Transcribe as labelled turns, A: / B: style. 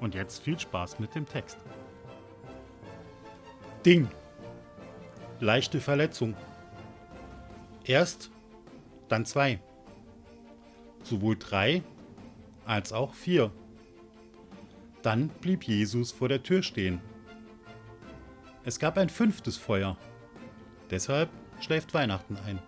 A: Und jetzt viel Spaß mit dem Text.
B: Ding. Leichte Verletzung. Erst, dann zwei. Sowohl drei als auch vier. Dann blieb Jesus vor der Tür stehen. Es gab ein fünftes Feuer. Deshalb schläft Weihnachten ein.